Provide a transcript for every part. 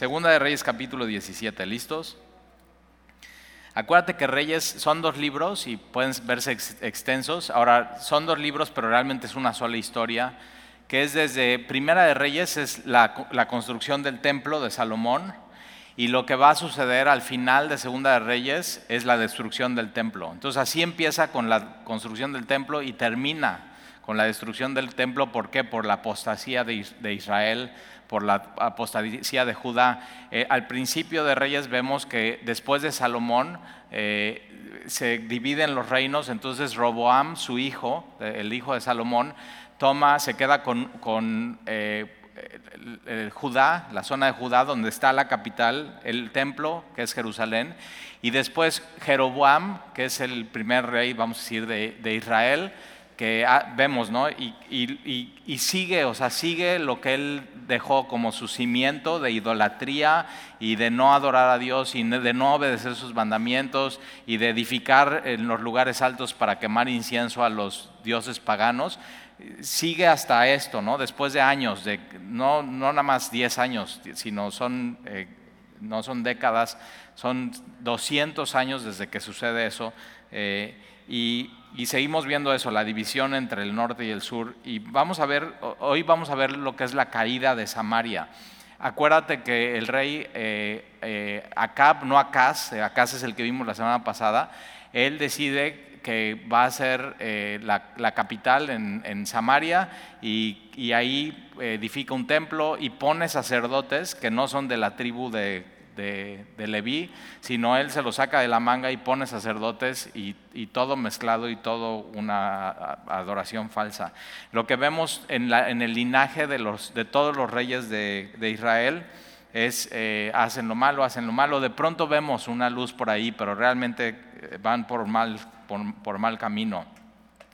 Segunda de Reyes capítulo 17, ¿listos? Acuérdate que Reyes son dos libros y pueden verse extensos. Ahora, son dos libros, pero realmente es una sola historia, que es desde Primera de Reyes, es la, la construcción del templo de Salomón, y lo que va a suceder al final de Segunda de Reyes es la destrucción del templo. Entonces así empieza con la construcción del templo y termina con la destrucción del templo. ¿Por qué? Por la apostasía de Israel, por la apostasía de Judá. Eh, al principio de Reyes vemos que después de Salomón eh, se dividen los reinos, entonces Roboam, su hijo, el hijo de Salomón, toma, se queda con, eh, Judá, la zona de Judá donde está la capital, el templo, que es Jerusalén, y después Jeroboam, que es el primer rey, vamos a decir, de Israel, que ah, vemos, ¿no? Y, sigue, o sea, sigue lo que él dejó como su cimiento de idolatría y de no adorar a Dios y de no obedecer sus mandamientos y de edificar en los lugares altos para quemar incienso a los dioses paganos. Sigue hasta esto, ¿no? Después de años, de, no, no nada más 10 años, sino son, eh, no son décadas, son 200 años desde que sucede eso. Eh, y y seguimos viendo eso, la división entre el norte y el sur. Y vamos a ver, hoy vamos a ver lo que es la caída de Samaria. Acuérdate que el rey eh, eh, Acab, no Acaz, eh, Acaz es el que vimos la semana pasada, él decide que va a ser la, capital en, Samaria y, y, ahí edifica un templo y pone sacerdotes que no son de la tribu de de, Leví, sino él se lo saca de la manga y pone sacerdotes y, todo mezclado y todo una adoración falsa. Lo que vemos en, el linaje de, los, de todos los reyes de, Israel es eh, hacen lo malo, hacen lo malo. De pronto vemos una luz por ahí, pero realmente eh, van por mal, por, mal camino.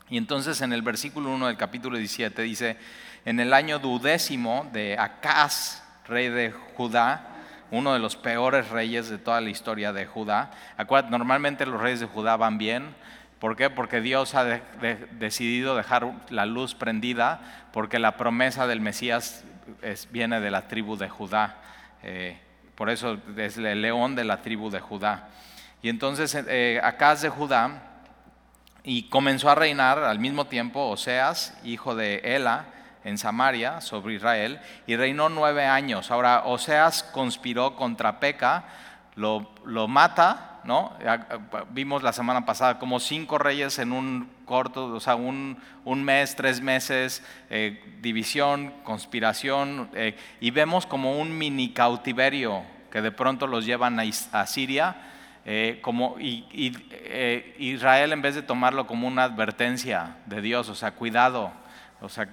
Y entonces en el versículo 1 del capítulo 17 dice, en el año duodécimo de Acaz, rey de Judá, uno de los peores reyes de toda la historia de Judá. Normalmente los reyes de Judá van bien. ¿Por qué? Porque Dios ha decidido dejar la luz prendida, porque la promesa del Mesías viene de la tribu de Judá. Eh, por eso es el león de la tribu de Judá. Y entonces eh, Acaz de Judá y comenzó a reinar al mismo tiempo Oseas, hijo de Ela, en Samaria sobre Israel y reinó nueve años. Ahora, Oseas conspiró contra Peca, lo, lo mata, ¿no? Vimos la semana pasada como cinco reyes en un corto, o sea, un, un mes, tres meses, eh, división, conspiración, eh, y vemos como un mini cautiverio que de pronto los llevan a, Siria. Eh, como, y, Israel en vez de tomarlo como una advertencia de Dios, o sea, cuidado, o sea,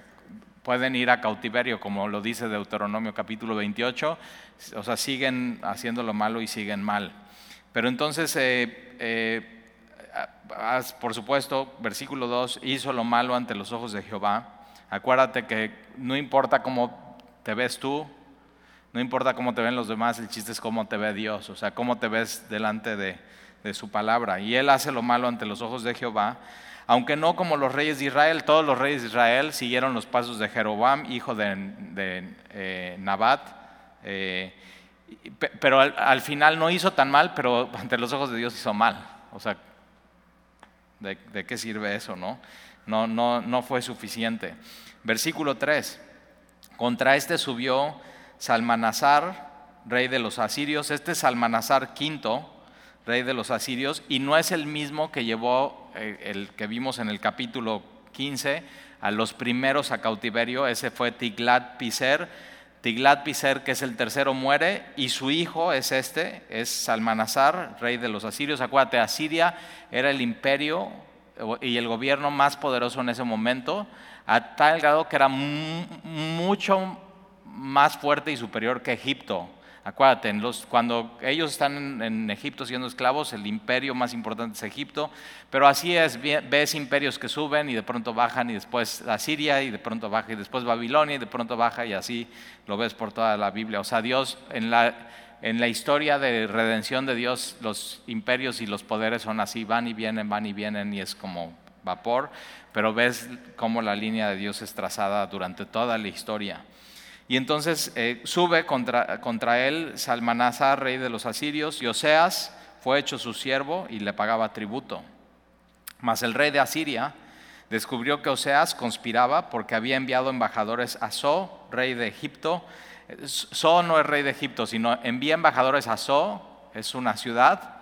pueden ir a cautiverio, como lo dice Deuteronomio capítulo 28, o sea, siguen haciendo lo malo y siguen mal. Pero entonces, eh, eh, por supuesto, versículo 2, hizo lo malo ante los ojos de Jehová. Acuérdate que no importa cómo te ves tú, no importa cómo te ven los demás, el chiste es cómo te ve Dios, o sea, cómo te ves delante de, de su palabra. Y él hace lo malo ante los ojos de Jehová aunque no como los reyes de Israel, todos los reyes de Israel siguieron los pasos de Jeroboam, hijo de, eh, Nabat, eh, pero al, final no hizo tan mal, pero ante los ojos de Dios hizo mal. O sea, ¿de, qué sirve eso? No? No, no, no fue suficiente. Versículo 3. Contra este subió Salmanasar, rey de los asirios. Este es Salmanasar V, rey de los asirios, y no es el mismo que llevó eh, el que vimos en el capítulo 15 a los primeros a cautiverio, ese fue Tiglat Piser. Tiglat Piser, que es el tercero, muere y su hijo es este, es Salmanasar, rey de los asirios. Acuérdate, Asiria era el imperio y el gobierno más poderoso en ese momento, a tal grado que era mucho más fuerte y superior que Egipto. Acuérdate, cuando ellos están en, Egipto siendo esclavos, el imperio más importante es Egipto, pero así es, ves imperios que suben y de pronto bajan y después Asiria y de pronto baja y después Babilonia y de pronto baja y así lo ves por toda la Biblia. O sea, Dios en la, en la historia de redención de Dios, los imperios y los poderes son así, van y vienen, van y vienen y es como vapor, pero ves cómo la línea de Dios es trazada durante toda la historia. Y entonces eh, sube contra, contra él Salmanasar, rey de los asirios, y Oseas fue hecho su siervo y le pagaba tributo. Mas el rey de Asiria descubrió que Oseas conspiraba porque había enviado embajadores a So, rey de Egipto. So no es rey de Egipto, sino envía embajadores a So, es una ciudad,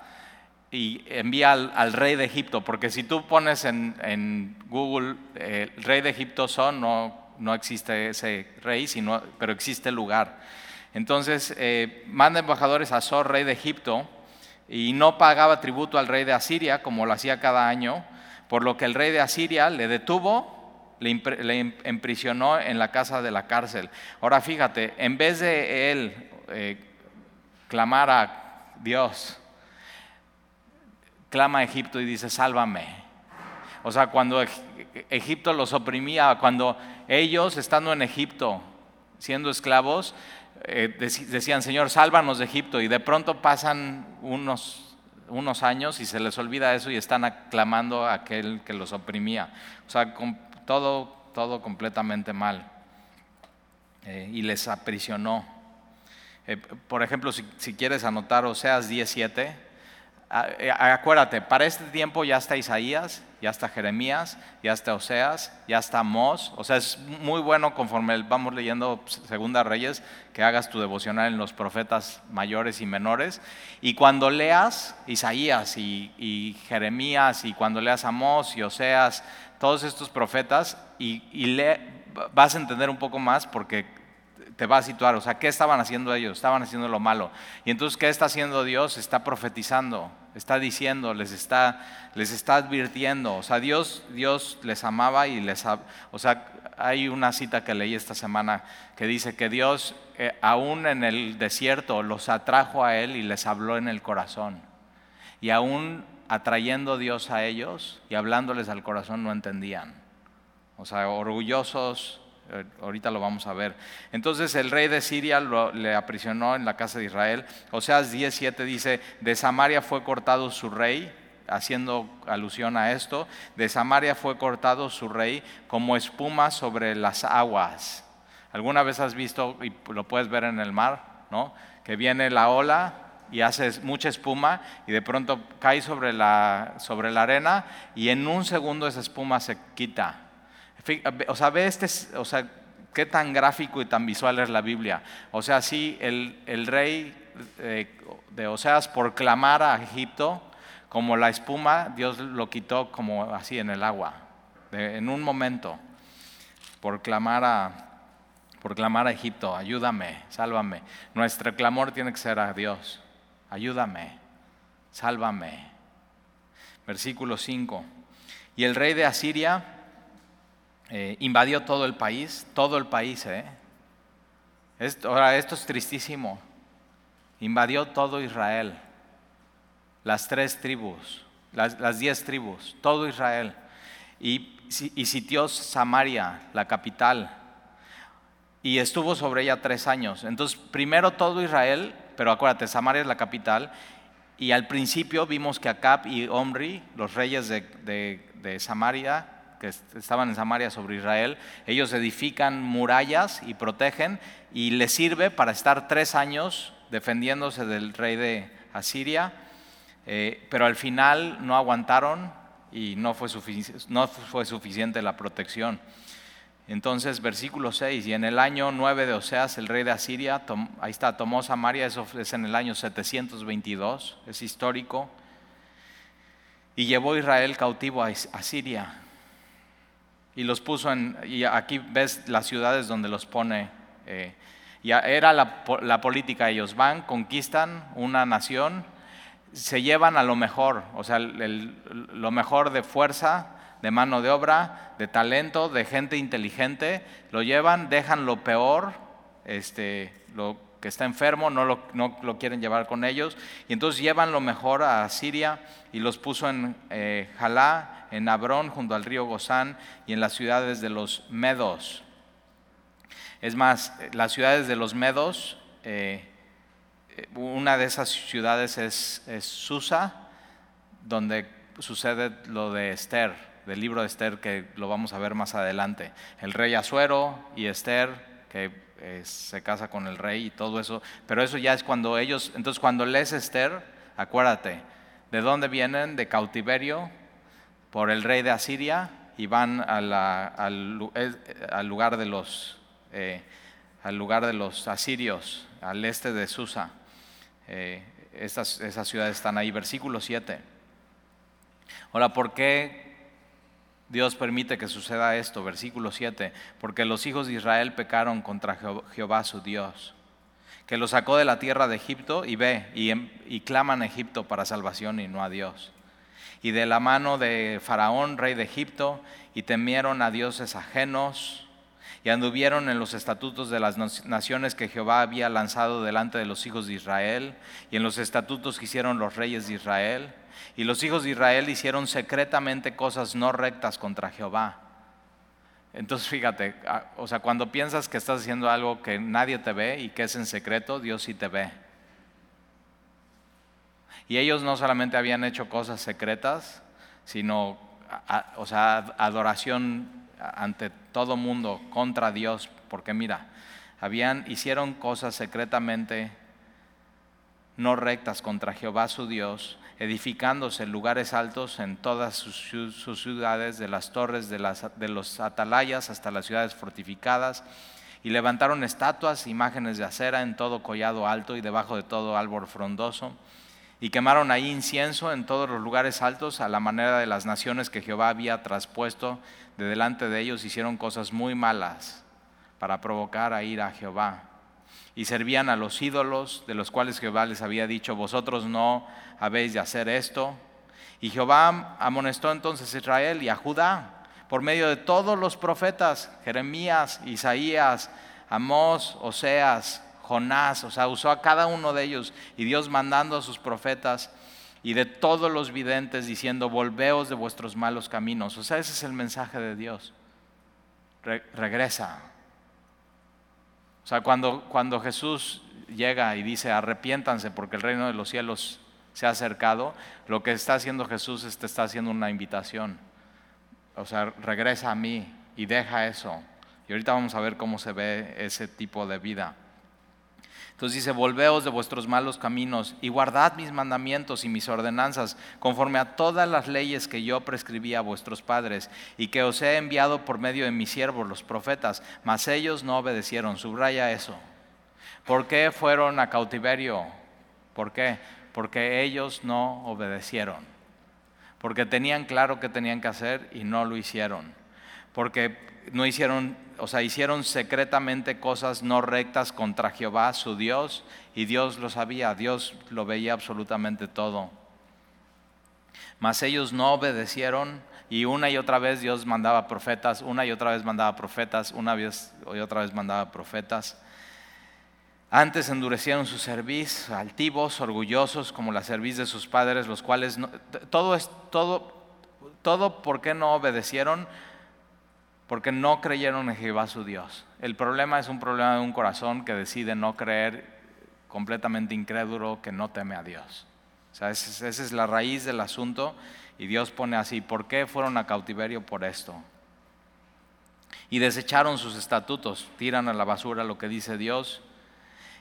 y envía al, rey de Egipto, porque si tú pones en, Google el eh, rey de Egipto So, no, no existe ese rey, sino, pero existe el lugar. Entonces, eh, manda embajadores a So, rey de Egipto, y no pagaba tributo al rey de Asiria, como lo hacía cada año, por lo que el rey de Asiria le detuvo, le, emprisionó en la casa de la cárcel. Ahora fíjate, en vez de él eh, clamar a Dios, clama a Egipto y dice, sálvame. O sea, cuando Egipto los oprimía, cuando ellos estando en Egipto, siendo esclavos, eh, decían, Señor, sálvanos de Egipto, y de pronto pasan unos unos años y se les olvida eso y están aclamando a aquel que los oprimía. O sea, todo, todo completamente mal. Eh, y les aprisionó. Eh, por ejemplo, si, si, quieres anotar Oseas 17, eh, acuérdate, para este tiempo ya está Isaías, ya está Jeremías, ya está Oseas, ya está Amós. O sea, es muy bueno conforme vamos leyendo Segunda Reyes que hagas tu devocional en los profetas mayores y menores. Y cuando leas Isaías y, Jeremías y cuando leas Amós y Oseas, todos estos profetas, y, y vas a entender un poco más porque te va a situar, o sea, ¿qué estaban haciendo ellos? Estaban haciendo lo malo. Y entonces, ¿qué está haciendo Dios? Está profetizando, está diciendo, les está, les está advirtiendo. O sea, Dios, Dios les amaba y les... O sea, hay una cita que leí esta semana que dice que Dios, eh, aún en el desierto, los atrajo a Él y les habló en el corazón. Y aún atrayendo Dios a ellos y hablándoles al corazón no entendían. O sea, orgullosos, ahorita lo vamos a ver. Entonces el rey de Siria le aprisionó en la casa de Israel. Oseas 17 dice, de Samaria fue cortado su rey, haciendo alusión a esto, de Samaria fue cortado su rey como espuma sobre las aguas. ¿Alguna vez has visto, y lo puedes ver en el mar, ¿no? que viene la ola y hace mucha espuma y de pronto cae sobre la, sobre la arena y en un segundo esa espuma se quita o sea, ve este, o sea, qué tan gráfico y tan visual es la Biblia. O sea, sí, el, rey eh, de Oseas por clamar a Egipto, como la espuma, Dios lo quitó como así en el agua, en un momento, por clamar a, por clamar a Egipto, ayúdame, sálvame. Nuestro clamor tiene que ser a Dios, ayúdame, sálvame. Versículo 5. Y el rey de Asiria eh, invadió todo el país, todo el país. ¿eh? Esto, ahora, esto es tristísimo. Invadió todo Israel, las tres tribus, las, diez tribus, todo Israel. Y, y sitió Samaria, la capital, y estuvo sobre ella tres años. Entonces, primero todo Israel, pero acuérdate, Samaria es la capital, y al principio vimos que Acab y Omri, los reyes de, de Samaria, que estaban en Samaria sobre Israel, ellos edifican murallas y protegen y les sirve para estar tres años defendiéndose del rey de Asiria, eh, pero al final no aguantaron y no fue, suficiente la protección. Entonces, versículo 6, y en el año 9 de Oseas, el rey de Asiria, ahí está, tomó Samaria, eso es en el año 722, es histórico, y llevó Israel cautivo a Asiria y los puso en, y aquí ves las ciudades donde los pone. Eh, ya era la, la, política, ellos van, conquistan una nación, se llevan a lo mejor, o sea, lo mejor de fuerza, de mano de obra, de talento, de gente inteligente, lo llevan, dejan lo peor, este, lo que está enfermo, no lo, no lo quieren llevar con ellos, y entonces llevan lo mejor a Siria y los puso en eh, Jalá, en Abrón, junto al río Gozán, y en las ciudades de los Medos. Es más, las ciudades de los Medos, eh, una de esas ciudades es, Susa, donde sucede lo de Esther, del libro de Esther, que lo vamos a ver más adelante. El rey Asuero y Esther, que eh, se casa con el rey y todo eso, pero eso ya es cuando ellos, entonces cuando lees Esther, acuérdate, ¿de dónde vienen? De cautiverio por el rey de Asiria y van al, lugar de los, asirios, al este de Susa. Eh, esas ciudades están ahí, versículo 7. Ahora, ¿por qué Dios permite que suceda esto, versículo 7, porque los hijos de Israel pecaron contra Jehová su Dios, que los sacó de la tierra de Egipto y ve y, em, y claman a Egipto para salvación y no a Dios. Y de la mano de Faraón, rey de Egipto, y temieron a dioses ajenos, y anduvieron en los estatutos de las naciones que Jehová había lanzado delante de los hijos de Israel, y en los estatutos que hicieron los reyes de Israel y los hijos de Israel hicieron secretamente cosas no rectas contra Jehová. Entonces fíjate, ah, o sea, cuando piensas que estás haciendo algo que nadie te ve y que es en secreto, Dios sí te ve. Y ellos no solamente habían hecho cosas secretas, sino, o sea, adoración ante todo mundo contra Dios, porque mira, habían hicieron cosas secretamente no rectas contra Jehová su Dios edificándose lugares altos en todas sus, ciudades, de las torres de, de los atalayas hasta las ciudades fortificadas, y levantaron estatuas, imágenes de acera en todo collado alto y debajo de todo árbol frondoso, y quemaron ahí incienso en todos los lugares altos a la manera de las naciones que Jehová había traspuesto de delante de ellos, hicieron cosas muy malas para provocar a ir a Jehová y servían a los ídolos de los cuales Jehová les había dicho, vosotros no habéis de hacer esto. Y Jehová amonestó entonces a Israel y a Judá por medio de todos los profetas, Jeremías, Isaías, Amós, Oseas, Jonás, o sea, usó a cada uno de ellos y Dios mandando a sus profetas y de todos los videntes diciendo, volveos de vuestros malos caminos. O sea, ese es el mensaje de Dios. regresa, o sea, cuando, cuando Jesús llega y dice, arrepiéntanse porque el reino de los cielos se ha acercado, lo que está haciendo Jesús es te está haciendo una invitación. O sea, regresa a mí y deja eso. Y ahorita vamos a ver cómo se ve ese tipo de vida. Entonces dice, volveos de vuestros malos caminos y guardad mis mandamientos y mis ordenanzas conforme a todas las leyes que yo prescribí a vuestros padres y que os he enviado por medio de mis siervos, los profetas, mas ellos no obedecieron. Subraya eso. ¿Por qué fueron a cautiverio? ¿Por qué? Porque ellos no obedecieron. Porque tenían claro qué tenían que hacer y no lo hicieron. Porque no hicieron o sea, hicieron secretamente cosas no rectas contra Jehová, su Dios, y Dios lo sabía, Dios lo veía absolutamente todo. Mas ellos no obedecieron y una y otra vez Dios mandaba profetas, una y otra vez mandaba profetas, una vez y otra vez mandaba profetas. Antes endurecieron su cerviz, altivos, orgullosos, como la cerviz de sus padres, los cuales todo es todo todo por qué no obedecieron porque no creyeron en Jehová su Dios. El problema es un problema de un corazón que decide no creer completamente incrédulo, que no teme a Dios. O sea, esa es la raíz del asunto y Dios pone así, ¿por qué fueron a cautiverio por esto? Y desecharon sus estatutos, tiran a la basura lo que dice Dios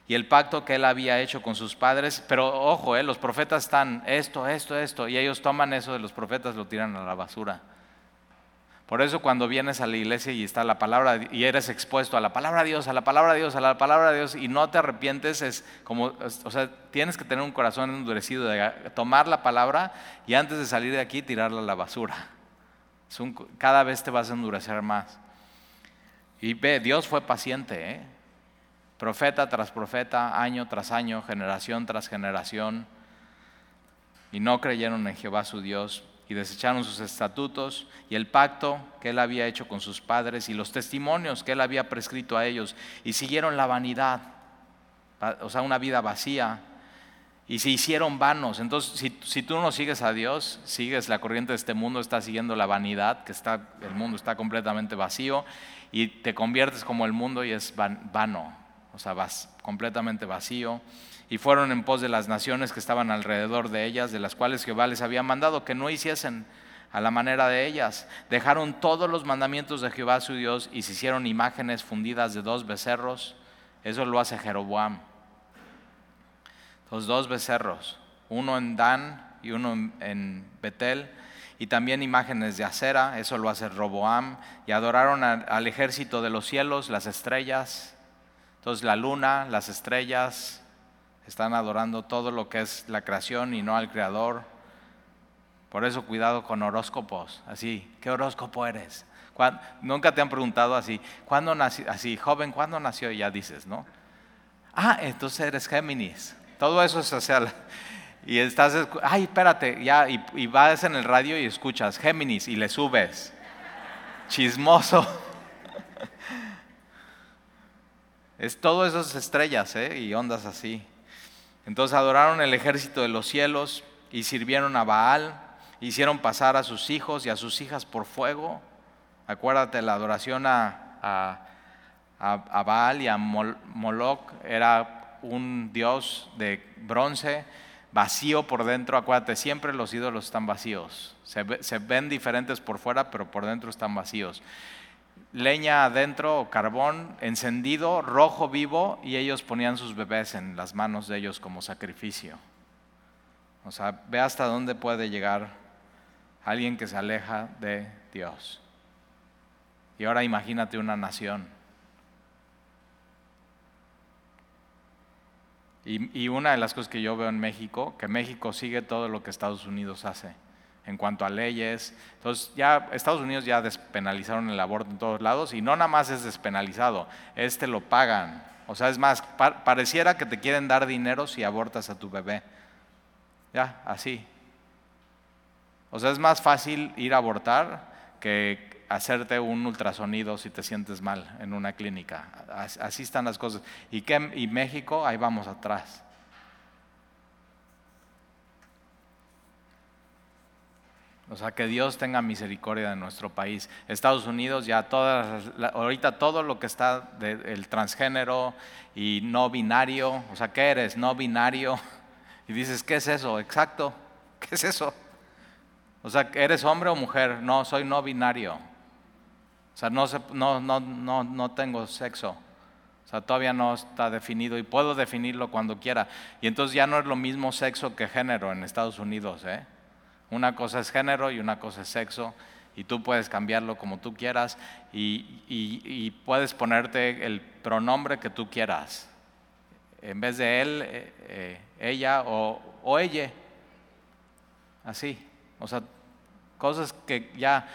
y el pacto que él había hecho con sus padres, pero ojo, eh, los profetas están esto, esto, esto, y ellos toman eso de los profetas, lo tiran a la basura. Por eso cuando vienes a la iglesia y está la palabra y eres expuesto a la palabra de Dios, a la palabra de Dios, a la palabra de Dios y no te arrepientes, es como, o sea, tienes que tener un corazón endurecido de tomar la palabra y antes de salir de aquí tirarla a la basura. cada vez te vas a endurecer más. Y ve, Dios fue paciente, ¿eh? profeta tras profeta, año tras año, generación tras generación, y no creyeron en Jehová su Dios y desecharon sus estatutos y el pacto que él había hecho con sus padres y los testimonios que él había prescrito a ellos y siguieron la vanidad, o sea, una vida vacía y se hicieron vanos. Entonces, si, si, tú no sigues a Dios, sigues la corriente de este mundo, estás siguiendo la vanidad, que está, el mundo está completamente vacío y te conviertes como el mundo y es vano, o sea, vas completamente vacío y fueron en pos de las naciones que estaban alrededor de ellas, de las cuales Jehová les había mandado que no hiciesen a la manera de ellas. Dejaron todos los mandamientos de Jehová su Dios y se hicieron imágenes fundidas de dos becerros Eso lo hace Jeroboam. Los dos becerros, uno en Dan y uno en Betel, y también imágenes de acera, eso lo hace Roboam, y adoraron al ejército de los cielos, las estrellas. Entonces la luna, las estrellas, están adorando todo lo que es la creación y no al creador. Por eso cuidado con horóscopos, así, ¿qué horóscopo eres? Nunca te han preguntado así, ¿cuándo nació? Así, joven, ¿cuándo nació? Y ya dices, ¿no? Ah, entonces eres Géminis. Todo eso es social. Y estás, ay, espérate, ya, y, vas en el radio y escuchas Géminis y le subes. Chismoso. Es todo esas estrellas ¿eh? y ondas así. Entonces adoraron el ejército de los cielos y sirvieron a Baal, hicieron pasar a sus hijos y a sus hijas por fuego. Acuérdate, la adoración a, Baal y a Moloch era un dios de bronce, vacío por dentro. Acuérdate, siempre los ídolos están vacíos. Se ven diferentes por fuera, pero por dentro están vacíos leña adentro, carbón encendido, rojo vivo, y ellos ponían sus bebés en las manos de ellos como sacrificio. O sea, ve hasta dónde puede llegar alguien que se aleja de Dios. Y ahora imagínate una nación. Y, una de las cosas que yo veo en México, que México sigue todo lo que Estados Unidos hace en cuanto a leyes. Entonces ya Estados Unidos ya despenalizaron el aborto en todos lados y no nada más es despenalizado, este lo pagan. O sea, es más, pareciera que te quieren dar dinero si abortas a tu bebé. Ya, así. O sea, es más fácil ir a abortar que hacerte un ultrasonido si te sientes mal en una clínica. Así están las cosas. ¿Y, qué, y México? Ahí vamos atrás. O sea, que Dios tenga misericordia de nuestro país. Estados Unidos ya todas, ahorita todo lo que está del transgénero y no binario, o sea, ¿qué eres? No binario. Y dices, ¿qué es eso? Exacto, ¿qué es eso? O sea, ¿eres hombre o mujer? No, soy no binario. O sea, no, no, no, no, no tengo sexo. O sea, todavía no está definido y puedo definirlo cuando quiera. Y entonces ya no es lo mismo sexo que género en Estados Unidos, ¿eh? Una cosa es género y una cosa es sexo y tú puedes cambiarlo como tú quieras y, puedes ponerte el pronombre que tú quieras. En vez de él, eh, eh, ella o, o, ella. Así. O sea, cosas que ya,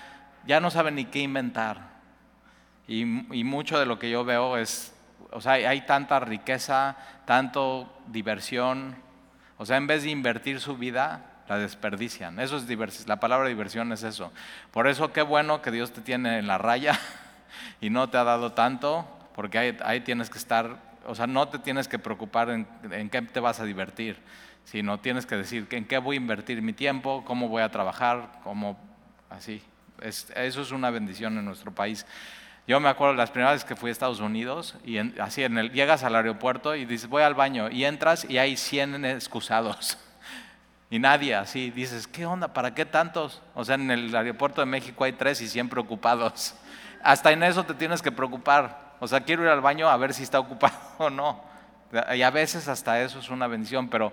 ya no saben ni qué inventar. Y, y mucho de lo que yo veo es, o sea, hay tanta riqueza, tanto diversión. O sea, en vez de invertir su vida, la desperdician. Eso es la palabra diversión es eso. Por eso qué bueno que Dios te tiene en la raya y no te ha dado tanto, porque ahí, tienes que estar, o sea, no te tienes que preocupar en, qué te vas a divertir, sino tienes que decir en qué voy a invertir mi tiempo, cómo voy a trabajar, cómo así. eso es una bendición en nuestro país. Yo me acuerdo las primeras veces que fui a Estados Unidos y así en el, llegas al aeropuerto y dices voy al baño y entras y hay 100 excusados. Y nadie así, dices, ¿qué onda? ¿Para qué tantos? O sea, en el aeropuerto de México hay tres y siempre ocupados. Hasta en eso te tienes que preocupar. O sea, quiero ir al baño a ver si está ocupado o no. Y a veces hasta eso es una bendición, pero,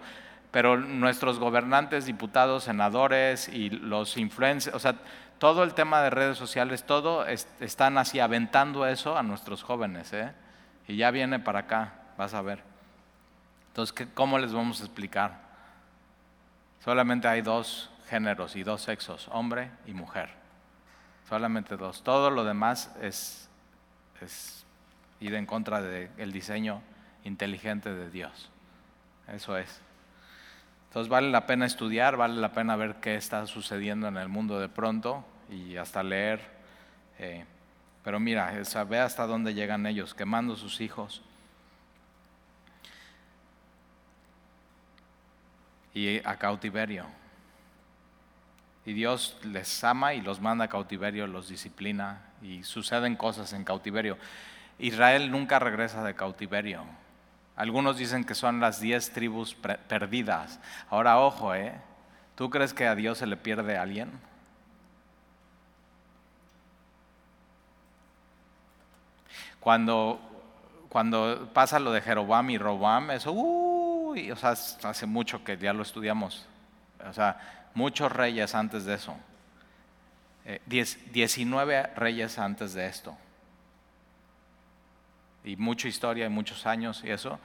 pero nuestros gobernantes, diputados, senadores y los influencers, o sea, todo el tema de redes sociales, todo están así aventando eso a nuestros jóvenes. ¿eh? Y ya viene para acá, vas a ver. Entonces, ¿cómo les vamos a explicar? Solamente hay dos géneros y dos sexos, hombre y mujer. Solamente dos. Todo lo demás es, ir en contra del diseño inteligente de Dios. Eso es. Entonces vale la pena estudiar, vale la pena ver qué está sucediendo en el mundo de pronto y hasta leer. Eh, pero mira, ve hasta dónde llegan ellos, quemando sus hijos, y a cautiverio. Y Dios les ama y los manda a cautiverio, los disciplina y suceden cosas en cautiverio. Israel nunca regresa de cautiverio. Algunos dicen que son las diez tribus perdidas. Ahora, ojo, ¿eh? ¿Tú crees que a Dios se le pierde a alguien? Cuando, cuando pasa lo de Jeroboam y Roboam, eso, uy, o sea, hace mucho que ya lo estudiamos. O sea, muchos reyes antes de eso. 19 eh, reyes antes de esto. Y mucha historia y muchos años y eso.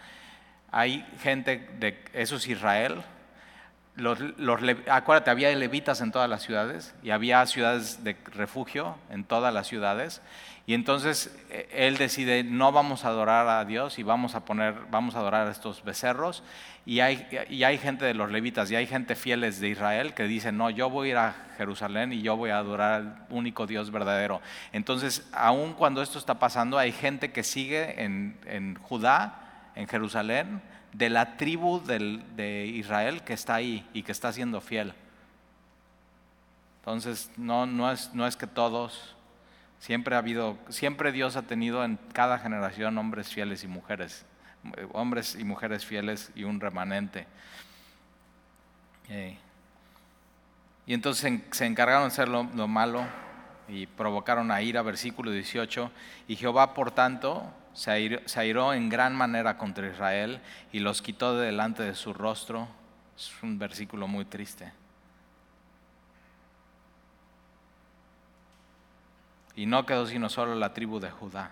Hay gente de, eso es Israel, los, acuérdate, había levitas en todas las ciudades y había ciudades de refugio en todas las ciudades. Y entonces eh, él decide, no vamos a adorar a Dios y vamos a poner, vamos a adorar a estos becerros. Y hay, y hay gente de los levitas y hay gente fieles de Israel que dicen, no, yo voy a ir a Jerusalén y yo voy a adorar al único Dios verdadero. Entonces, aun cuando esto está pasando, hay gente que sigue en, en Judá, en Jerusalén, de la tribu de Israel que está ahí y que está siendo fiel. Entonces, no, no, es, no es que todos, siempre ha habido, siempre Dios ha tenido en cada generación hombres fieles y mujeres, hombres y mujeres fieles y un remanente. Eh, y entonces se encargaron de hacer lo, lo malo y provocaron a ira, versículo 18. Y Jehová, por tanto, se airó, en gran manera contra Israel y los quitó de delante de su rostro. Es un versículo muy triste. Y no quedó sino solo la tribu de Judá.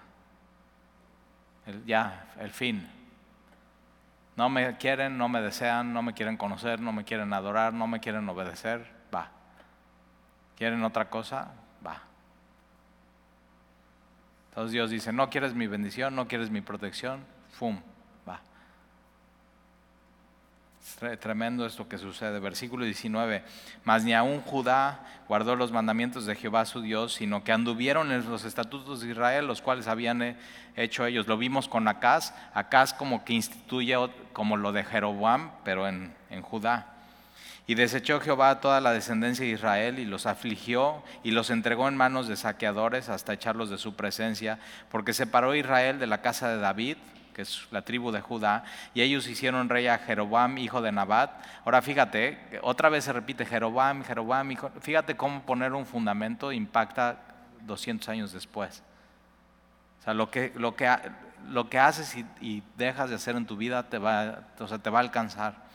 ya, el fin. No me quieren, no me desean, no me quieren conocer, no me quieren adorar, no me quieren obedecer. Va. ¿Quieren otra cosa? Entonces Dios dice, no quieres mi bendición, no quieres mi protección, ¡fum! Va. Es tremendo esto que sucede. Versículo 19, mas ni aún Judá guardó los mandamientos de Jehová su Dios, sino que anduvieron en los estatutos de Israel, los cuales habían hecho ellos. Lo vimos con Acaz, Acaz como que instituye como lo de Jeroboam, pero en, en Judá. Y desechó Jehová toda la descendencia de Israel y los afligió y los entregó en manos de saqueadores hasta echarlos de su presencia, porque separó Israel de la casa de David, que es la tribu de Judá, y ellos hicieron rey a Jeroboam, hijo de Nabat. Ahora fíjate, otra vez se repite Jeroboam, Jeroboam, hijo. Fíjate cómo poner un fundamento impacta 200 años después. O sea, lo que, lo que, lo que haces y, y dejas de hacer en tu vida te va, o sea, te va a alcanzar.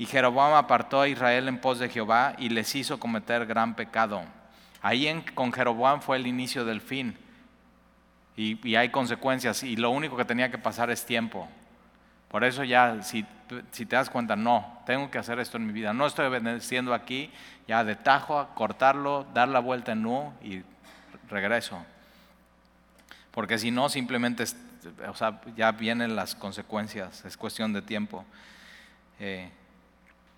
Y Jeroboam apartó a Israel en pos de Jehová y les hizo cometer gran pecado. Ahí con Jeroboam fue el inicio del fin. Y, hay consecuencias. Y lo único que tenía que pasar es tiempo. Por eso ya, si, te das cuenta, no, tengo que hacer esto en mi vida. No estoy obedeciendo aquí, ya de tajo cortarlo, dar la vuelta en nu y regreso. Porque si no, simplemente, o sea, ya vienen las consecuencias, es cuestión de tiempo. Eh,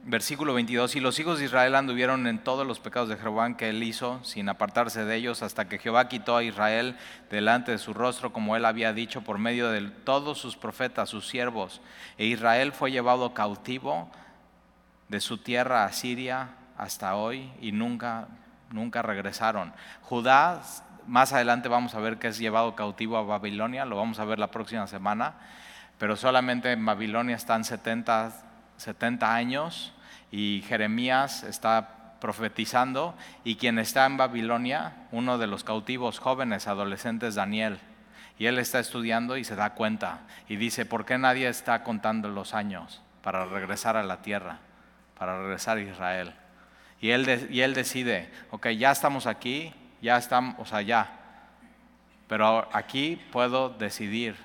Versículo 22, y los hijos de Israel anduvieron en todos los pecados de Jeroboam que él hizo, sin apartarse de ellos, hasta que Jehová quitó a Israel delante de su rostro, como él había dicho, por medio de todos sus profetas, sus siervos. E Israel fue llevado cautivo de su tierra a Siria hasta hoy, y nunca, nunca regresaron. Judá, más adelante vamos a ver que es llevado cautivo a Babilonia, lo vamos a ver la próxima semana, pero solamente en Babilonia están 70 70 años y Jeremías está profetizando y quien está en Babilonia, uno de los cautivos jóvenes, adolescentes, Daniel. Y él está estudiando y se da cuenta y dice, ¿por qué nadie está contando los años para regresar a la tierra, para regresar a Israel? Y él, y él decide, ok, ya estamos aquí, ya estamos, o sea, ya, pero aquí puedo decidir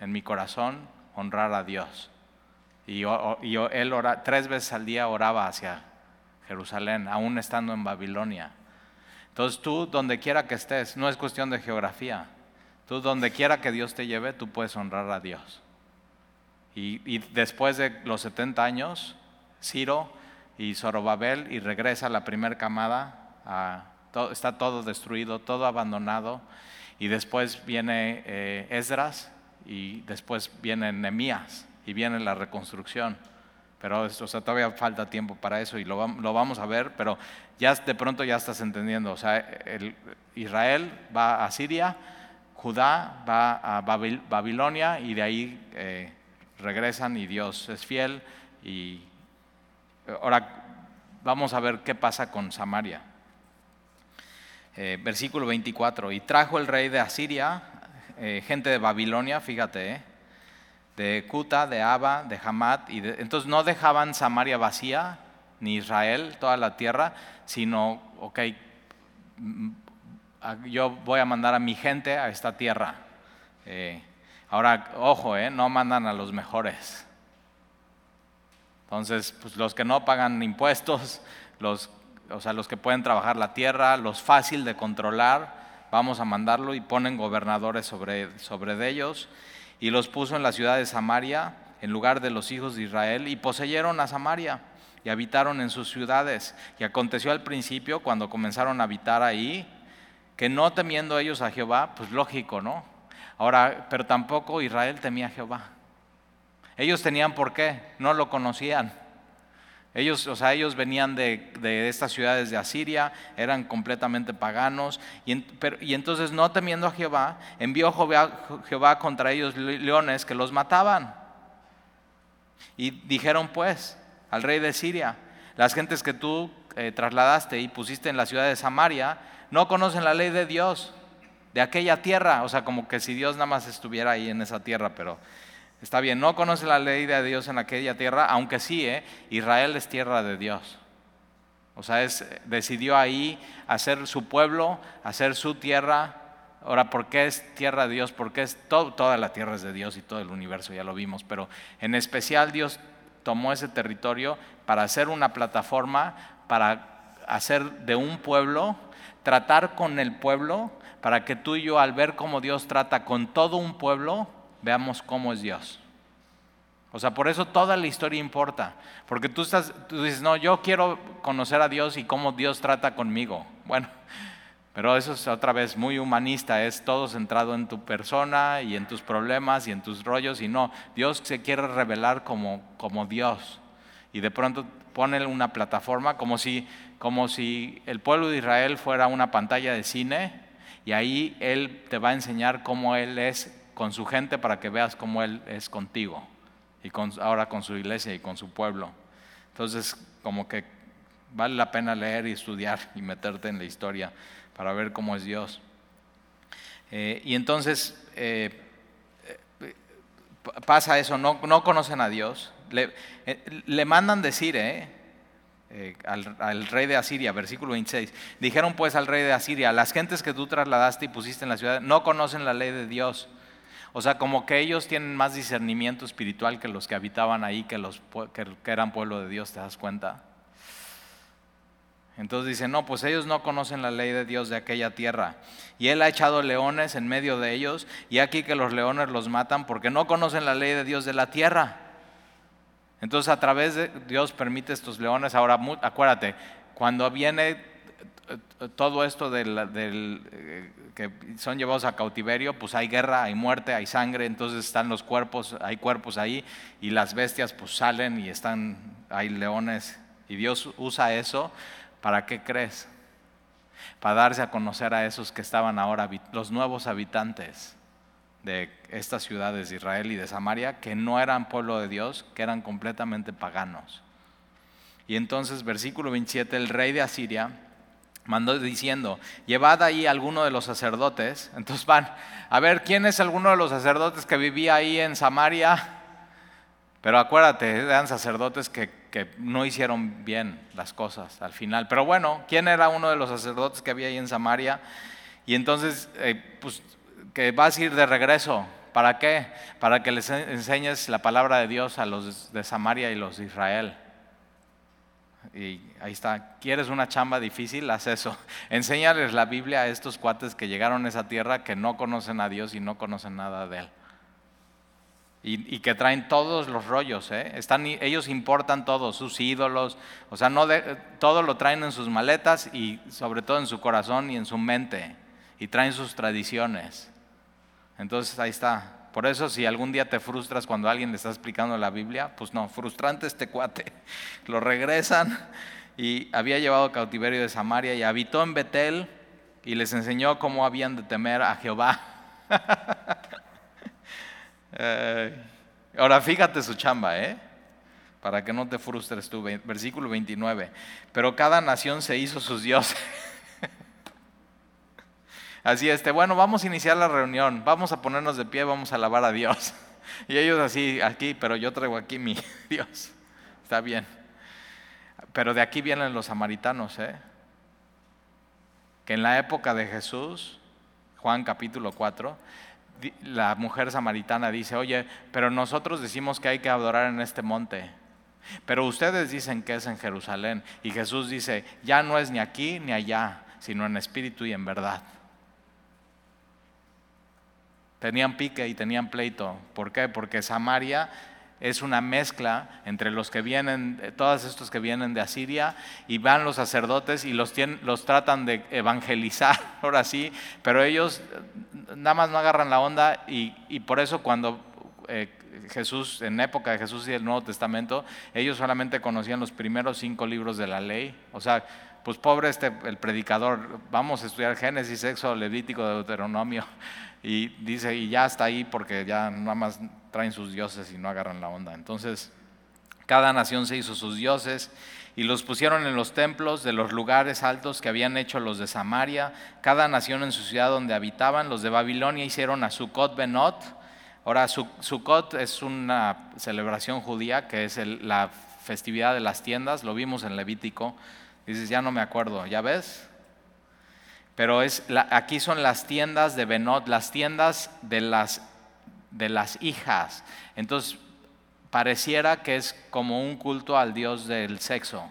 en mi corazón honrar a Dios. Y, él ora, tres veces al día oraba hacia Jerusalén, aún estando en Babilonia. Entonces tú, donde quiera que estés, no es cuestión de geografía. Tú, donde quiera que Dios te lleve, tú puedes honrar a Dios. Y, después de los 70 años, Ciro y Zorobabel, y regresa la primera camada, está todo destruido, todo abandonado. Y después viene eh, Esdras y después viene Nemías y viene la reconstrucción. Pero o sea, todavía falta tiempo para eso y lo, vamos a ver, pero ya de pronto ya estás entendiendo. O sea, el, Israel va a Siria, Judá va a Babilonia y de ahí eh, regresan y Dios es fiel. Y ahora vamos a ver qué pasa con Samaria. Eh, versículo 24, y trajo el rey de Asiria eh, gente de Babilonia, fíjate, eh, de Cuta, de Aba, de Hamat, y entonces no dejaban Samaria vacía, ni Israel, toda la tierra, sino, ok, yo voy a mandar a mi gente a esta tierra. Eh, ahora, ojo, no mandan a los mejores. Entonces, pues los que no pagan impuestos, los, o sea, los que pueden trabajar la tierra, los fácil de controlar, vamos a mandarlo y ponen gobernadores sobre, sobre ellos. Y los puso en la ciudad de Samaria en lugar de los hijos de Israel y poseyeron a Samaria y habitaron en sus ciudades. Y aconteció al principio, cuando comenzaron a habitar ahí, que no temiendo ellos a Jehová, pues lógico, ¿no? Ahora, pero tampoco Israel temía a Jehová. Ellos tenían por qué, no lo conocían. Ellos, o sea, ellos venían de, estas ciudades de Asiria, eran completamente paganos, y, y, entonces no temiendo a Jehová, envió Jehová contra ellos leones que los mataban. Y dijeron pues al rey de Siria, las gentes que tú eh, trasladaste y pusiste en la ciudad de Samaria, no conocen la ley de Dios, de aquella tierra, o sea, como que si Dios nada más estuviera ahí en esa tierra, pero Está bien, no conoce la ley de Dios en aquella tierra, aunque sí, ¿eh? Israel es tierra de Dios. O sea, es, decidió ahí hacer su pueblo, hacer su tierra. Ahora, ¿por qué es tierra de Dios? Porque es todo, toda la tierra es de Dios y todo el universo, ya lo vimos. Pero en especial Dios tomó ese territorio para hacer una plataforma, para hacer de un pueblo, tratar con el pueblo, para que tú y yo al ver cómo Dios trata con todo un pueblo, veamos cómo es Dios. O sea, por eso toda la historia importa. Porque tú, estás, tú dices, no, yo quiero conocer a Dios y cómo Dios trata conmigo. Bueno, pero eso es otra vez muy humanista, es todo centrado en tu persona y en tus problemas y en tus rollos. Y no, Dios se quiere revelar como, como Dios. Y de pronto pone una plataforma como si, como si el pueblo de Israel fuera una pantalla de cine y ahí Él te va a enseñar cómo Él es con su gente para que veas cómo Él es contigo y ahora con su iglesia y con su pueblo. Entonces, como que vale la pena leer y estudiar y meterte en la historia para ver cómo es Dios. Eh, y entonces eh, eh, pasa eso, no, no, conocen a Dios. Le, le mandan decir al, al, rey de Asiria, versículo 26, dijeron pues al rey de Asiria, las gentes que tú trasladaste y pusiste en la ciudad no conocen la ley de Dios o sea, como que ellos tienen más discernimiento espiritual que los que habitaban ahí, que los que, eran pueblo de Dios, ¿te das cuenta? Entonces dicen, no, pues ellos no conocen la ley de Dios de aquella tierra. Y Él ha echado leones en medio de ellos, y aquí que los leones los matan porque no conocen la ley de Dios de la tierra. Entonces a través de Dios permite estos leones. Ahora, acuérdate, cuando viene todo esto del, eh, que son llevados a cautiverio, pues hay guerra, hay muerte, hay sangre, entonces están los cuerpos, hay cuerpos ahí y las bestias pues salen y están, hay leones y Dios usa eso, ¿para qué crees? Para darse a conocer a esos que estaban ahora, los nuevos habitantes de estas ciudades de Israel y de Samaria, que no eran pueblo de Dios, que eran completamente paganos. Y entonces, versículo 27, el rey de Asiria, mandó diciendo, llevad ahí a alguno de los sacerdotes. Entonces van, a ver, ¿quién es alguno de los sacerdotes que vivía ahí en Samaria? Pero acuérdate, eran sacerdotes que, no hicieron bien las cosas al final. Pero bueno, ¿quién era uno de los sacerdotes que había ahí en Samaria? Y entonces, eh, pues, que vas a ir de regreso. ¿Para qué? Para que les enseñes la palabra de Dios a los de Samaria y los de Israel. Y ahí está, ¿quieres una chamba difícil? Haz eso. Enséñales la Biblia a estos cuates que llegaron a esa tierra que no conocen a Dios y no conocen nada de Él. Y, que traen todos los rollos, ¿eh? Están, ellos importan todo, sus ídolos, o sea, no todo lo traen en sus maletas y sobre todo en su corazón y en su mente, y traen sus tradiciones. Entonces ahí está, por eso si algún día te frustras cuando alguien le está explicando la Biblia, pues no, frustrante este cuate. Lo regresan y había llevado cautiverio de Samaria y habitó en Betel y les enseñó cómo habían de temer a Jehová. ahora fíjate su chamba, ¿eh? Para que no te frustres tú. Versículo 29. Pero cada nación se hizo sus dioses. Así este, bueno, vamos a iniciar la reunión, vamos a ponernos de pie, vamos a alabar a Dios. Y ellos así, aquí, pero yo traigo aquí mi Dios. Está bien. Pero de aquí vienen los samaritanos, ¿eh? Que en la época de Jesús, Juan capítulo 4, la mujer samaritana dice, oye, pero nosotros decimos que hay que adorar en este monte. Pero ustedes dicen que es en Jerusalén. Y Jesús dice, ya no es ni aquí ni allá, sino en espíritu y en verdad. Tenían pique y tenían pleito. ¿Por qué? Porque Samaria es una mezcla entre los que vienen, eh, todos estos que vienen de Asiria, y van los sacerdotes y los, los tratan de evangelizar, ahora sí, pero ellos eh, nada más no agarran la onda y, por eso cuando eh, Jesús, en época de Jesús y el Nuevo Testamento, ellos solamente conocían los primeros cinco libros de la ley, o sea, pues pobre este, el predicador, vamos a estudiar Génesis, Sexo, Levítico, Deuteronomio, y dice, y ya está ahí porque ya nada más traen sus dioses y no agarran la onda. Entonces, cada nación se hizo sus dioses y los pusieron en los templos de los lugares altos que habían hecho los de Samaria, cada nación en su ciudad donde habitaban. Los de Babilonia hicieron a Sukkot Benot. Ahora, Sukkot es una celebración judía que es la festividad de las tiendas, lo vimos en Levítico. Dices, ya no me acuerdo, ¿ya ves? Pero es, aquí son las tiendas de Benot, las tiendas de las de las hijas. Entonces, pareciera que es como un culto al Dios del sexo.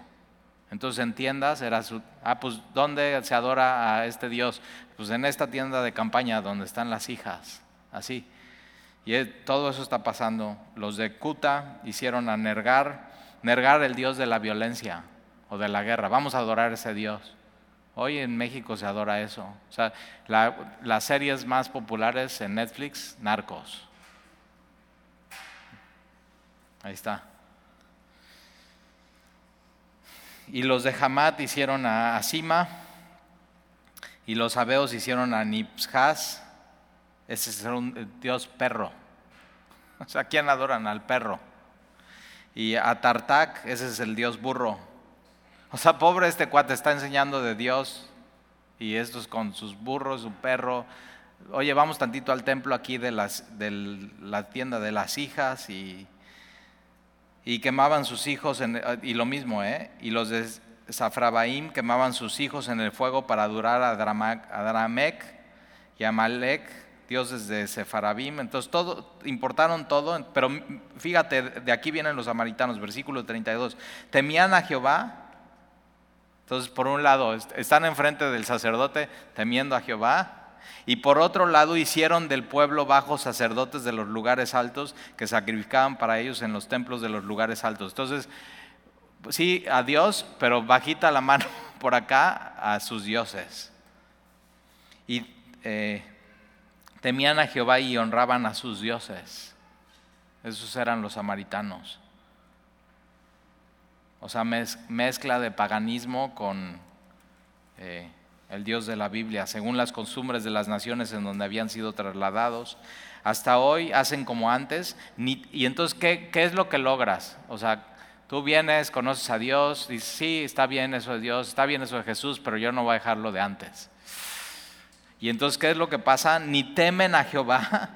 Entonces, en tiendas era su, ah, pues, ¿dónde se adora a este Dios? Pues en esta tienda de campaña donde están las hijas, así. Y todo eso está pasando. Los de Kuta hicieron a Nergar, Nergar el Dios de la violencia o de la guerra. Vamos a adorar a ese Dios. Hoy en México se adora eso. O sea, las series más populares en Netflix, Narcos. Ahí está. Y los de Hamat hicieron a Asima, y los abeos hicieron a Nipshaz. Ese es un dios perro. O sea, ¿quién adoran? Al perro. Y a Tartak, ese es el dios burro. O sea, pobre este cuate está enseñando de Dios y estos con sus burros, su perro. Oye, vamos tantito al templo aquí de, las, de la tienda de las hijas y y quemaban sus hijos, y lo mismo, ¿eh? y los de Safrabaim quemaban sus hijos en el fuego para adorar a, Dramec y a Malek, dioses de Sefarabim. Entonces, todo, importaron todo, pero fíjate, de aquí vienen los samaritanos, versículo 32. Temían a Jehová. Entonces, por un lado, están enfrente del sacerdote temiendo a Jehová, y por otro lado hicieron del pueblo bajo sacerdotes de los lugares altos que sacrificaban para ellos en los templos de los lugares altos. Entonces, sí, a Dios, pero bajita la mano por acá a sus dioses. Y eh, temían a Jehová y honraban a sus dioses. Esos eran los samaritanos. O sea, mezcla de paganismo con... Eh, el Dios de la Biblia, según las costumbres de las naciones en donde habían sido trasladados. Hasta hoy hacen como antes. y entonces, ¿qué, es lo que logras? O sea, tú vienes, conoces a Dios, dices, sí, está bien eso de Dios, está bien eso de Jesús, pero yo no voy a dejarlo de antes. Y entonces, ¿qué es lo que pasa? Ni temen a Jehová,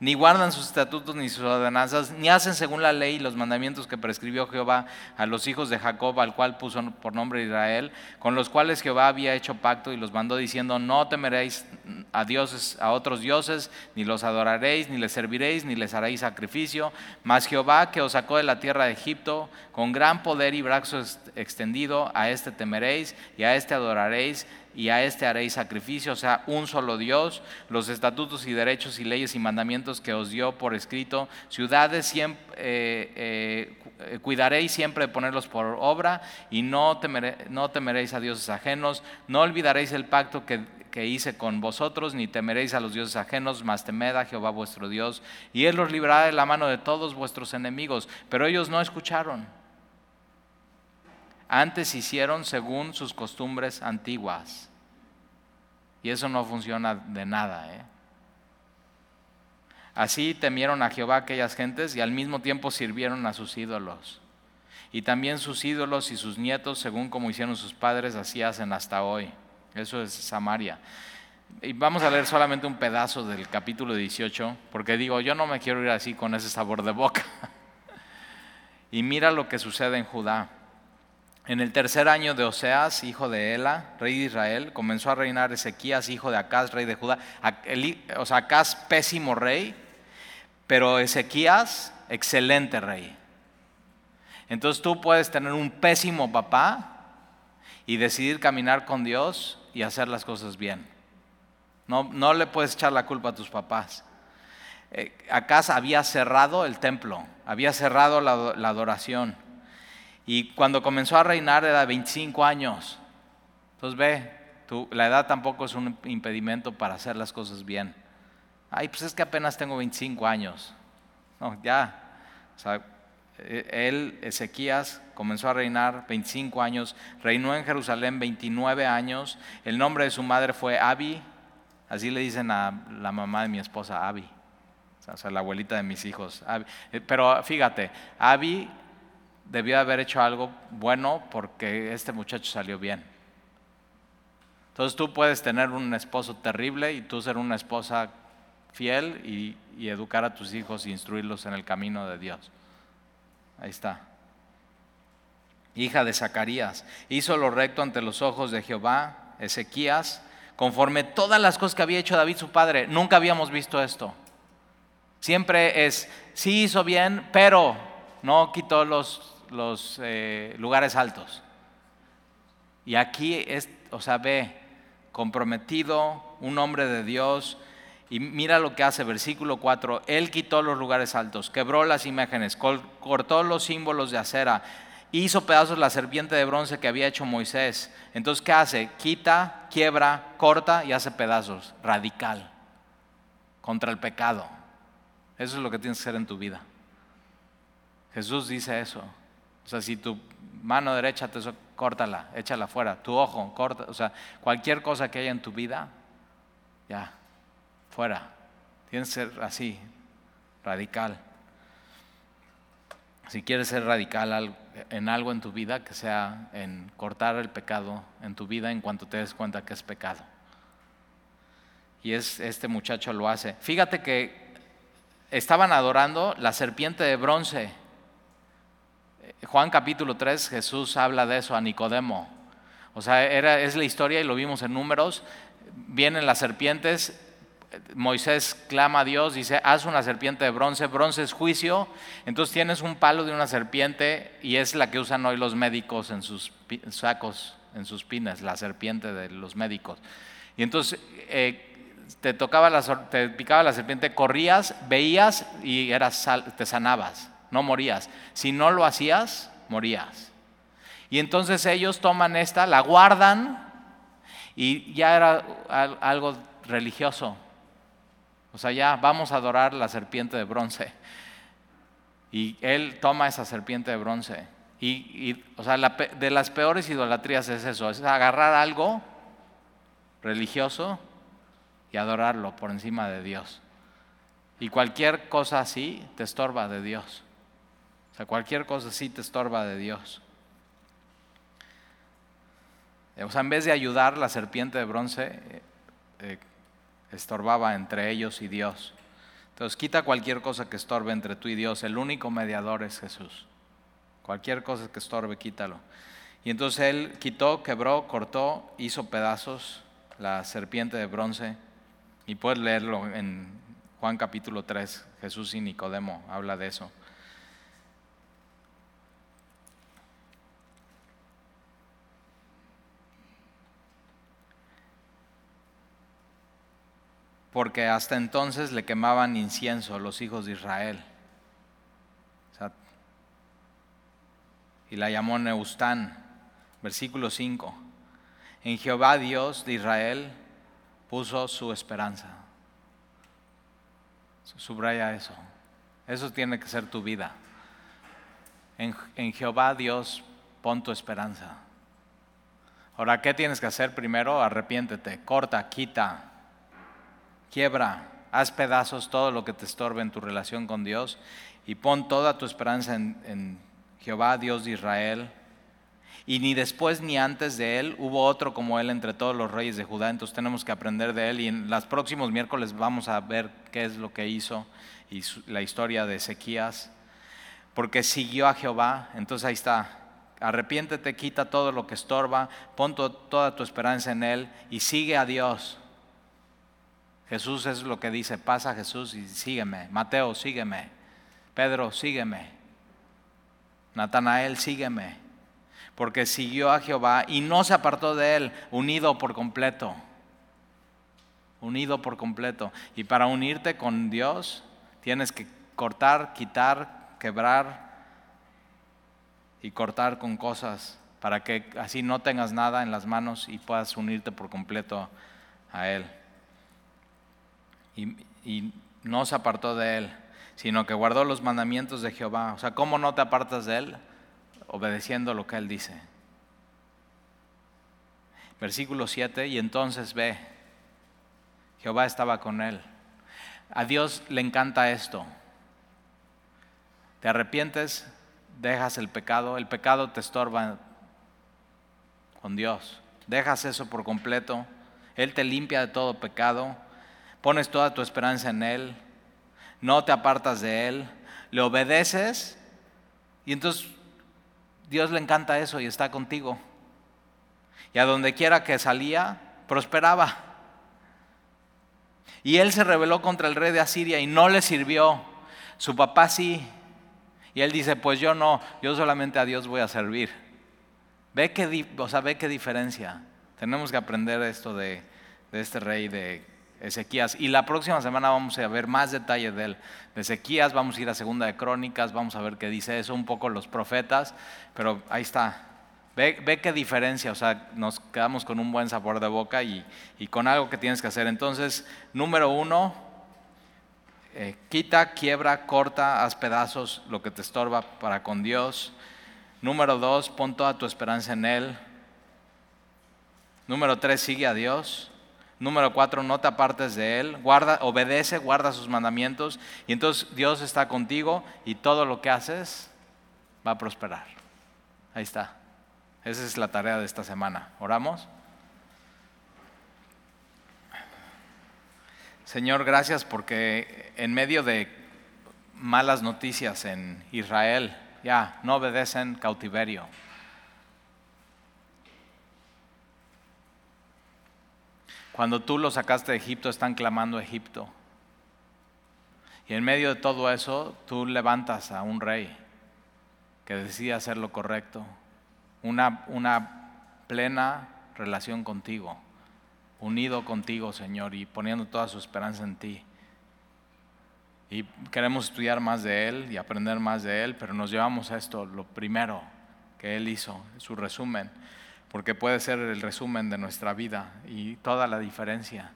ni guardan sus estatutos ni sus ordenanzas, ni hacen según la ley los mandamientos que prescribió Jehová a los hijos de Jacob, al cual puso por nombre Israel, con los cuales Jehová había hecho pacto y los mandó diciendo, no temeréis a dioses, a otros dioses, ni los adoraréis, ni les serviréis, ni les haréis sacrificio, mas Jehová que os sacó de la tierra de Egipto, con gran poder y brazo extendido, a este temeréis y a este adoraréis, y a este haréis sacrificio, o sea, un solo Dios, los estatutos y derechos y leyes y mandamientos que os dio por escrito, ciudades siempre, eh, eh, cuidaréis siempre de ponerlos por obra y no, no temeréis a dioses ajenos, no olvidaréis el pacto que, que hice con vosotros, ni temeréis a los dioses ajenos, mas temed a Jehová vuestro Dios, y Él los librará de la mano de todos vuestros enemigos. Pero ellos no escucharon antes hicieron según sus costumbres antiguas. Y eso no funciona de nada. ¿eh? Así temieron a Jehová aquellas gentes y al mismo tiempo sirvieron a sus ídolos. Y también sus ídolos y sus nietos, según como hicieron sus padres, así hacen hasta hoy. Eso es Samaria. Y vamos a leer solamente un pedazo del capítulo 18, porque digo, yo no me quiero ir así con ese sabor de boca. Y mira lo que sucede en Judá. En el tercer año de Oseas, hijo de Ela, rey de Israel, comenzó a reinar Ezequías, hijo de Acaz, rey de Judá. O sea, Acaz, pésimo rey, pero Ezequías, excelente rey. Entonces tú puedes tener un pésimo papá y decidir caminar con Dios y hacer las cosas bien. No, no le puedes echar la culpa a tus papás. Eh, Acaz había cerrado el templo, había cerrado la, adoración. Y cuando comenzó a reinar era de 25 años. Entonces ve, la edad tampoco es un impedimento para hacer las cosas bien. Ay, pues es que apenas tengo 25 años. No, ya. Eh, él, Ezequías, comenzó a reinar 25 años, reinó en Jerusalén 29 años. El nombre de su madre fue Abi, así le dicen a la mamá de mi esposa, Abi o sea, la abuelita de mis hijos. Eh, pero fíjate, Abby debió haber hecho algo bueno porque este muchacho salió bien. Entonces tú puedes tener un esposo terrible y tú ser una esposa fiel y, y educar a tus hijos e instruirlos en el camino de Dios. Ahí está. Hija de Zacarías, hizo lo recto ante los ojos de Jehová, Ezequías, conforme todas las cosas que había hecho David su padre. Nunca habíamos visto esto. Siempre es, sí hizo bien, pero no quitó los, los eh, lugares altos. Y aquí es, o sea, ve, comprometido, un hombre de Dios, y mira lo que hace, versículo 4, él quitó los lugares altos, quebró las imágenes, cortó los símbolos de acera, hizo pedazos la serpiente de bronce que había hecho Moisés. Entonces, ¿qué hace? Quita, quiebra, corta y hace pedazos, radical, contra el pecado. Eso es lo que tienes que hacer en tu vida. Jesús dice eso. Sea, si tu mano derecha te córtala, échala fuera. Tu ojo, corta. O sea, cualquier cosa que haya en tu vida, ya, fuera. Tienes que ser así, radical. Si quieres ser radical en algo en tu vida, que sea en cortar el pecado en tu vida en cuanto te des cuenta que es pecado. Y es, este muchacho lo hace. Fíjate que estaban adorando la serpiente de bronce. Juan capítulo 3, Jesús habla de eso a Nicodemo. O sea, era, es la historia y lo vimos en números. Vienen las serpientes, Moisés clama a Dios, dice, haz una serpiente de bronce, bronce es juicio, entonces tienes un palo de una serpiente y es la que usan hoy los médicos en sus sacos, en sus pines, la serpiente de los médicos. Y entonces eh, te tocaba la, te picaba la serpiente, corrías, veías y eras, te sanabas, no morías. Si no lo hacías, morías. Y entonces ellos toman esta, la guardan y ya era algo religioso. O sea, ya vamos a adorar la serpiente de bronce. Y él toma esa serpiente de bronce. Y, o sea, de las peores idolatrías es eso, es agarrar algo religioso y adorarlo por encima de Dios. Y cualquier cosa así te estorba de Dios. Cualquier cosa así te estorba de Dios. O sea, en vez de ayudar, la serpiente de bronce eh, eh, estorbaba entre ellos y Dios. Entonces, quita cualquier cosa que estorbe entre tú y Dios. El único mediador es Jesús. Cualquier cosa que estorbe, quítalo. Y entonces él quitó, quebró, cortó, hizo pedazos la serpiente de bronce y puedes leerlo en Juan capítulo 3, Jesús y Nicodemo habla de eso. Porque hasta entonces le quemaban incienso a los hijos de Israel. y la llamó Neustán, versículo 5. En Jehová Dios de Israel puso su esperanza. Subraya eso. Eso tiene que ser tu vida. En, Jehová Dios pon tu esperanza. Ahora, ¿qué tienes que hacer primero? Arrepiéntete, corta, quita, quiebra, haz pedazos todo lo que te estorbe en tu relación con Dios y pon toda tu esperanza en, en Jehová, Dios de Israel. Y ni después ni antes de él hubo otro como él entre todos los reyes de Judá. Entonces tenemos que aprender de él y en los próximos miércoles vamos a ver qué es lo que hizo y la historia de Ezequías. Porque siguió a Jehová. Entonces ahí está. Arrepiéntete, quita todo lo que estorba, pon toda tu esperanza en Él y sigue a Dios. Jesús es lo que dice, pasa Jesús y sígueme. Mateo, sígueme. Pedro, sígueme. Natanael, sígueme. Porque siguió a Jehová y no se apartó de él, unido por completo. Unido por completo. Y para unirte con Dios tienes que cortar, quitar, quebrar y cortar con cosas para que así no tengas nada en las manos y puedas unirte por completo a Él y, no se apartó de él, sino que guardó los mandamientos de Jehová. O sea, ¿cómo no te apartas de él? Obedeciendo lo que él dice. Versículo 7, y entonces ve, Jehová estaba con él. A Dios le encanta esto. Te arrepientes, dejas el pecado, el pecado te estorba con Dios. Dejas eso por completo, Él te limpia de todo pecado pones toda tu esperanza en Él, no te apartas de Él, le obedeces y entonces Dios le encanta eso y está contigo. Y a donde quiera que salía, prosperaba. Y él se rebeló contra el rey de Asiria y no le sirvió. Su papá sí. Y él dice, pues yo no, yo solamente a Dios voy a servir. Ve qué, o sea, ve qué diferencia. Tenemos que aprender esto de, de este rey de Ezequías. Y la próxima semana vamos a ver más detalles de él. De Ezequías, vamos a ir a Segunda de Crónicas, vamos a ver qué dice eso, un poco los profetas, pero ahí está. Ve, qué diferencia, o sea, nos quedamos con un buen sabor de boca y, con algo que tienes que hacer. Entonces, número uno, eh, quita, quiebra, corta, haz pedazos lo que te estorba para con Dios. Número dos, pon toda tu esperanza en Él. Número tres, sigue a Dios. Número cuatro, no te apartes de Él. Guarda, obedece, guarda sus mandamientos. Y entonces Dios está contigo y todo lo que haces va a prosperar. Ahí está. Esa es la tarea de esta semana. ¿Oramos? Señor, gracias porque en medio de malas noticias en Israel, ya no obedecen cautiverio. Cuando tú los sacaste de Egipto, están clamando a Egipto. Y en medio de todo eso, tú levantas a un rey que decide hacer lo correcto, una, una plena relación contigo, unido contigo, Señor, y poniendo toda su esperanza en ti. Y queremos estudiar más de Él y aprender más de Él, pero nos llevamos a esto, lo primero que Él hizo, su resumen porque puede ser el resumen de nuestra vida y toda la diferencia.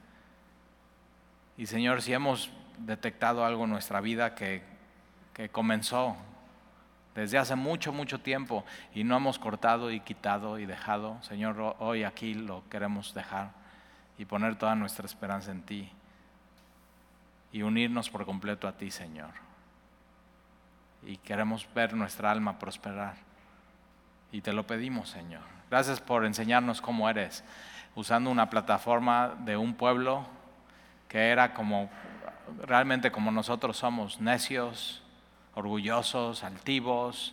Y Señor, si hemos detectado algo en nuestra vida que, que comenzó desde hace mucho, mucho tiempo y no hemos cortado y quitado y dejado, Señor, hoy aquí lo queremos dejar y poner toda nuestra esperanza en ti y unirnos por completo a ti, Señor. Y queremos ver nuestra alma prosperar. Y te lo pedimos, Señor. Gracias por enseñarnos cómo eres, usando una plataforma de un pueblo que era como realmente como nosotros somos, necios, orgullosos, altivos.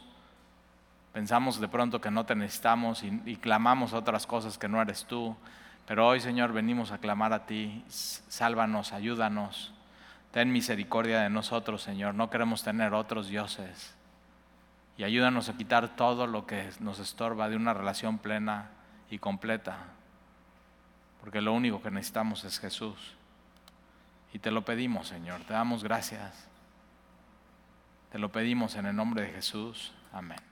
Pensamos de pronto que no te necesitamos y, y clamamos otras cosas que no eres tú. Pero hoy, Señor, venimos a clamar a ti. Sálvanos, ayúdanos. Ten misericordia de nosotros, Señor. No queremos tener otros dioses y ayúdanos a quitar todo lo que nos estorba de una relación plena y completa, porque lo único que necesitamos es Jesús. Y te lo pedimos, Señor, te damos gracias. Te lo pedimos en el nombre de Jesús. Amén.